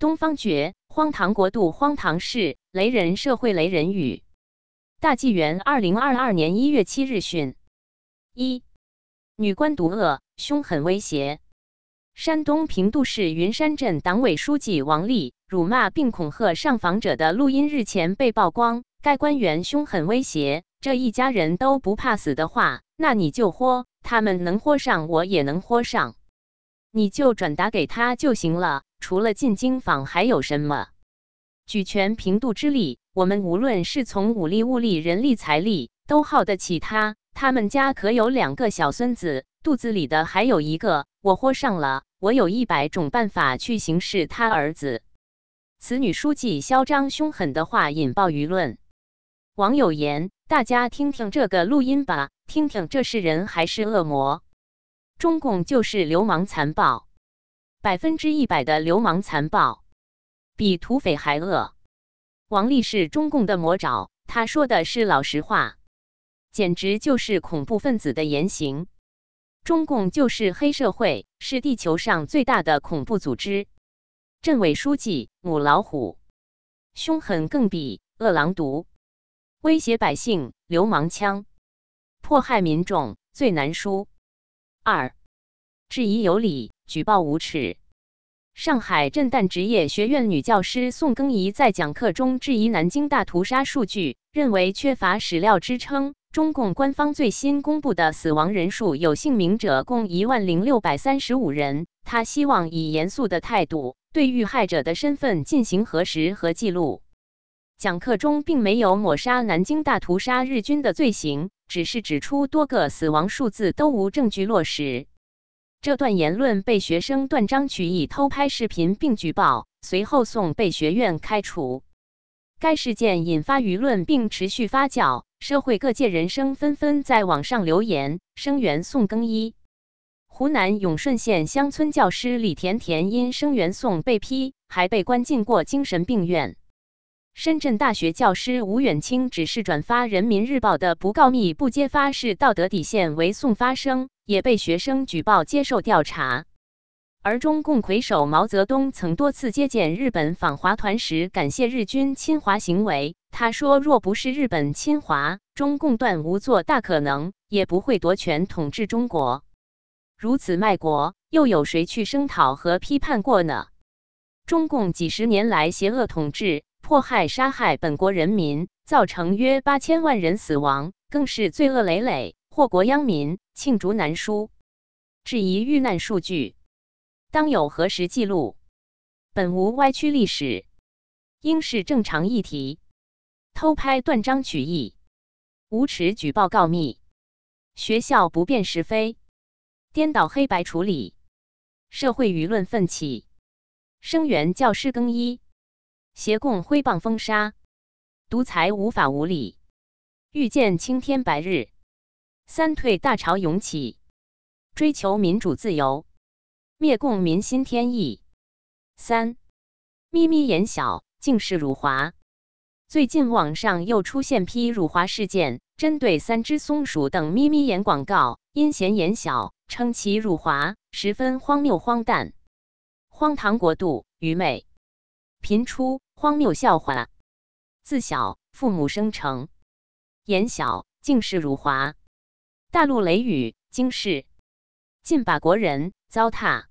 东方觉，荒唐国度，荒唐事，雷人社会，雷人语。大纪元二零二二年一月七日讯：一、女官毒恶，凶狠威胁。山东平度市云山镇党委书记王丽辱骂并恐吓上访者的录音日前被曝光，该官员凶狠威胁：“这一家人都不怕死的话，那你就豁，他们能豁上，我也能豁上，你就转达给他就行了。”除了进京访，还有什么？举全平度之力，我们无论是从武力、物力、人力、财力，都耗得起他。他们家可有两个小孙子，肚子里的还有一个。我豁上了，我有一百种办法去行事他儿子。此女书记嚣张凶狠的话引爆舆论。网友言：大家听听这个录音吧，听听这是人还是恶魔？中共就是流氓残暴。百分之一百的流氓残暴，比土匪还恶。王丽是中共的魔爪，他说的是老实话，简直就是恐怖分子的言行。中共就是黑社会，是地球上最大的恐怖组织。镇委书记母老虎，凶狠更比饿狼毒，威胁百姓流氓枪，迫害民众最难输。二，质疑有理。举报无耻！上海震旦职业学院女教师宋更怡在讲课中质疑南京大屠杀数据，认为缺乏史料支撑。中共官方最新公布的死亡人数有姓名者共一万零六百三十五人。他希望以严肃的态度对遇害者的身份进行核实和记录。讲课中并没有抹杀南京大屠杀日军的罪行，只是指出多个死亡数字都无证据落实。这段言论被学生断章取义偷拍视频并举报，随后宋被学院开除。该事件引发舆论并持续发酵，社会各界人生纷纷在网上留言声援宋更一。湖南永顺县乡村教师李甜甜因声援宋被批，还被关进过精神病院。深圳大学教师吴远清只是转发人民日报的不告密不揭发是道德底线为宋发声。也被学生举报接受调查，而中共魁首毛泽东曾多次接见日本访华团时，感谢日军侵华行为。他说：“若不是日本侵华，中共断无做大可能，也不会夺权统治中国。如此卖国，又有谁去声讨和批判过呢？”中共几十年来邪恶统治，迫害杀害本国人民，造成约八千万人死亡，更是罪恶累累。祸国殃民，罄竹难书。质疑遇难数据，当有核实记录，本无歪曲历史，应是正常议题。偷拍断章取义，无耻举报告密，学校不辨是非，颠倒黑白处理，社会舆论奋起，声援教师更衣，协共挥棒封杀，独裁无法无理，欲见青天白日。三退大潮涌起，追求民主自由，灭共民心天意。三咪咪眼小，竟是辱华。最近网上又出现批辱华事件，针对三只松鼠等咪咪眼广告，阴险眼小，称其辱华，十分荒谬荒诞。荒唐国度，愚昧，频出荒谬笑话。自小父母生成，眼小，竟是辱华。大陆雷雨，惊世，近把国人糟蹋。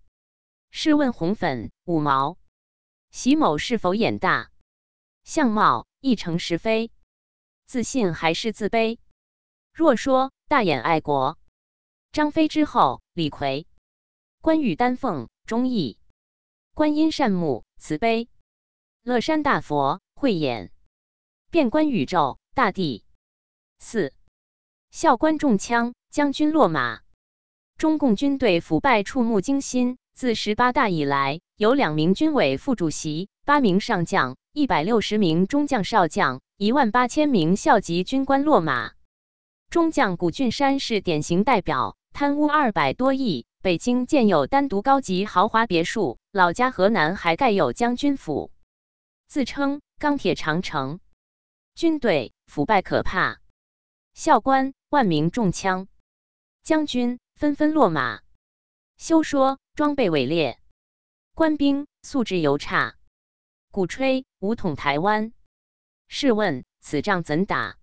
试问红粉五毛，习某是否眼大？相貌一成是非，自信还是自卑？若说大眼爱国，张飞之后李逵，关羽丹凤忠义，观音善目慈悲，乐山大佛慧眼，遍观宇宙大地。四。校官中枪，将军落马。中共军队腐败触目惊心。自十八大以来，有两名军委副主席、八名上将、一百六十名中将少将、一万八千名校级军官落马。中将谷俊山是典型代表，贪污二百多亿。北京建有单独高级豪华别墅，老家河南还盖有将军府，自称钢铁长城。军队腐败可怕，校官。万名中枪，将军纷纷落马。休说装备伪劣，官兵素质尤差。鼓吹武统台湾。试问此仗怎打？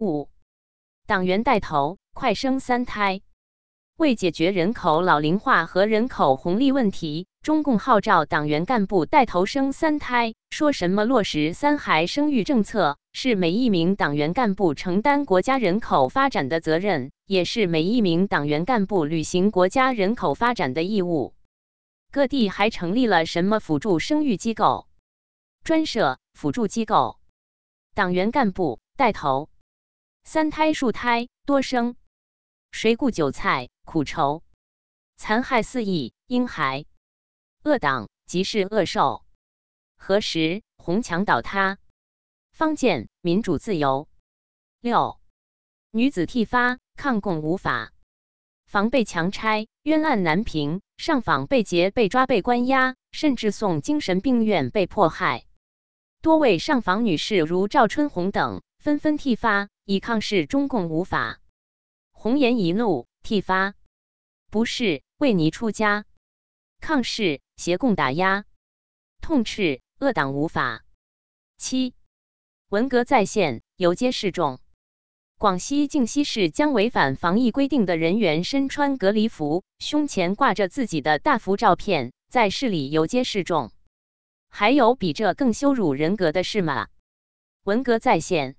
五党员带头快生三胎，为解决人口老龄化和人口红利问题，中共号召党员干部带头生三胎，说什么落实三孩生育政策，是每一名党员干部承担国家人口发展的责任，也是每一名党员干部履行国家人口发展的义务。各地还成立了什么辅助生育机构、专设辅助机构？党员干部带头，三胎数胎多生，谁顾韭菜苦愁？残害肆意婴孩，恶党即是恶兽。何时红墙倒塌，方见民主自由？六女子剃发抗共无法，防被强拆冤案难平，上访被劫被抓被关押，甚至送精神病院被迫害。多位上访女士如赵春红等纷纷剃发，以抗视中共无法。红颜一怒剃发，不是为你出家，抗视邪共打压，痛斥恶党无法。七文革再现，游街示众。广西靖西市将违反防疫规定的人员身穿隔离服，胸前挂着自己的大幅照片，在市里游街示众。还有比这更羞辱人格的事吗？文革再现。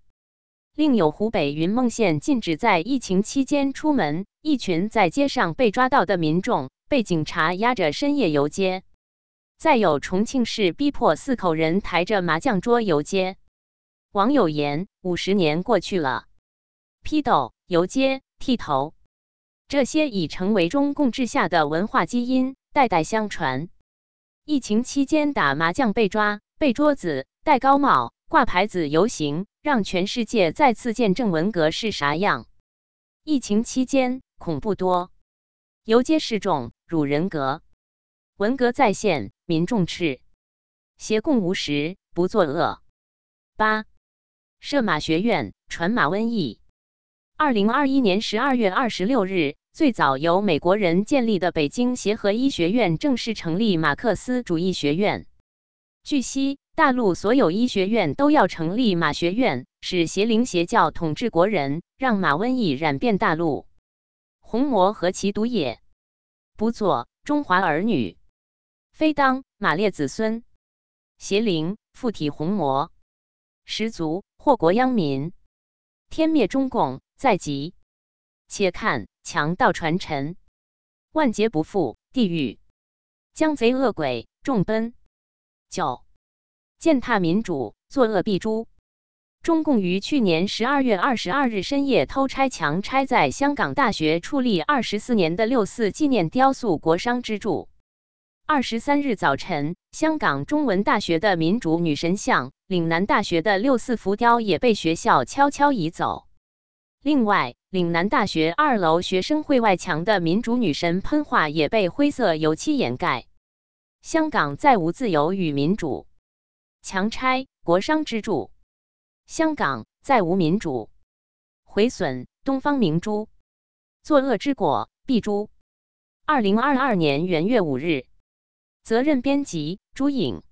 另有湖北云梦县禁止在疫情期间出门，一群在街上被抓到的民众被警察押着深夜游街。再有重庆市逼迫四口人抬着麻将桌游街。网友言：五十年过去了，批斗、游街、剃头，这些已成为中共治下的文化基因，代代相传。疫情期间打麻将被抓、被桌子、戴高帽、挂牌子游行，让全世界再次见证文革是啥样。疫情期间恐怖多，游街示众辱人格，文革再现，民众斥邪共无实，不作恶。八设马学院传马瘟疫。二零二一年十二月二十六日。最早由美国人建立的北京协和医学院正式成立马克思主义学院。据悉，大陆所有医学院都要成立马学院，使邪灵邪教统治国人，让马瘟疫染遍大陆。红魔何其毒也！不做中华儿女，非当马列子孙。邪灵附体红魔，十足祸国殃民，天灭中共在即。且看。强盗传臣，万劫不复；地狱将贼恶鬼众奔。九践踏民主，作恶必诛。中共于去年十二月二十二日深夜偷拆强拆在香港大学矗立二十四年的六四纪念雕塑国殇之柱。二十三日早晨，香港中文大学的民主女神像、岭南大学的六四浮雕也被学校悄悄移走。另外，岭南大学二楼学生会外墙的民主女神喷画也被灰色油漆掩盖。香港再无自由与民主，强拆国商之柱；香港再无民主，毁损东方明珠，作恶之果必诛。二零二二年元月五日，责任编辑：朱颖。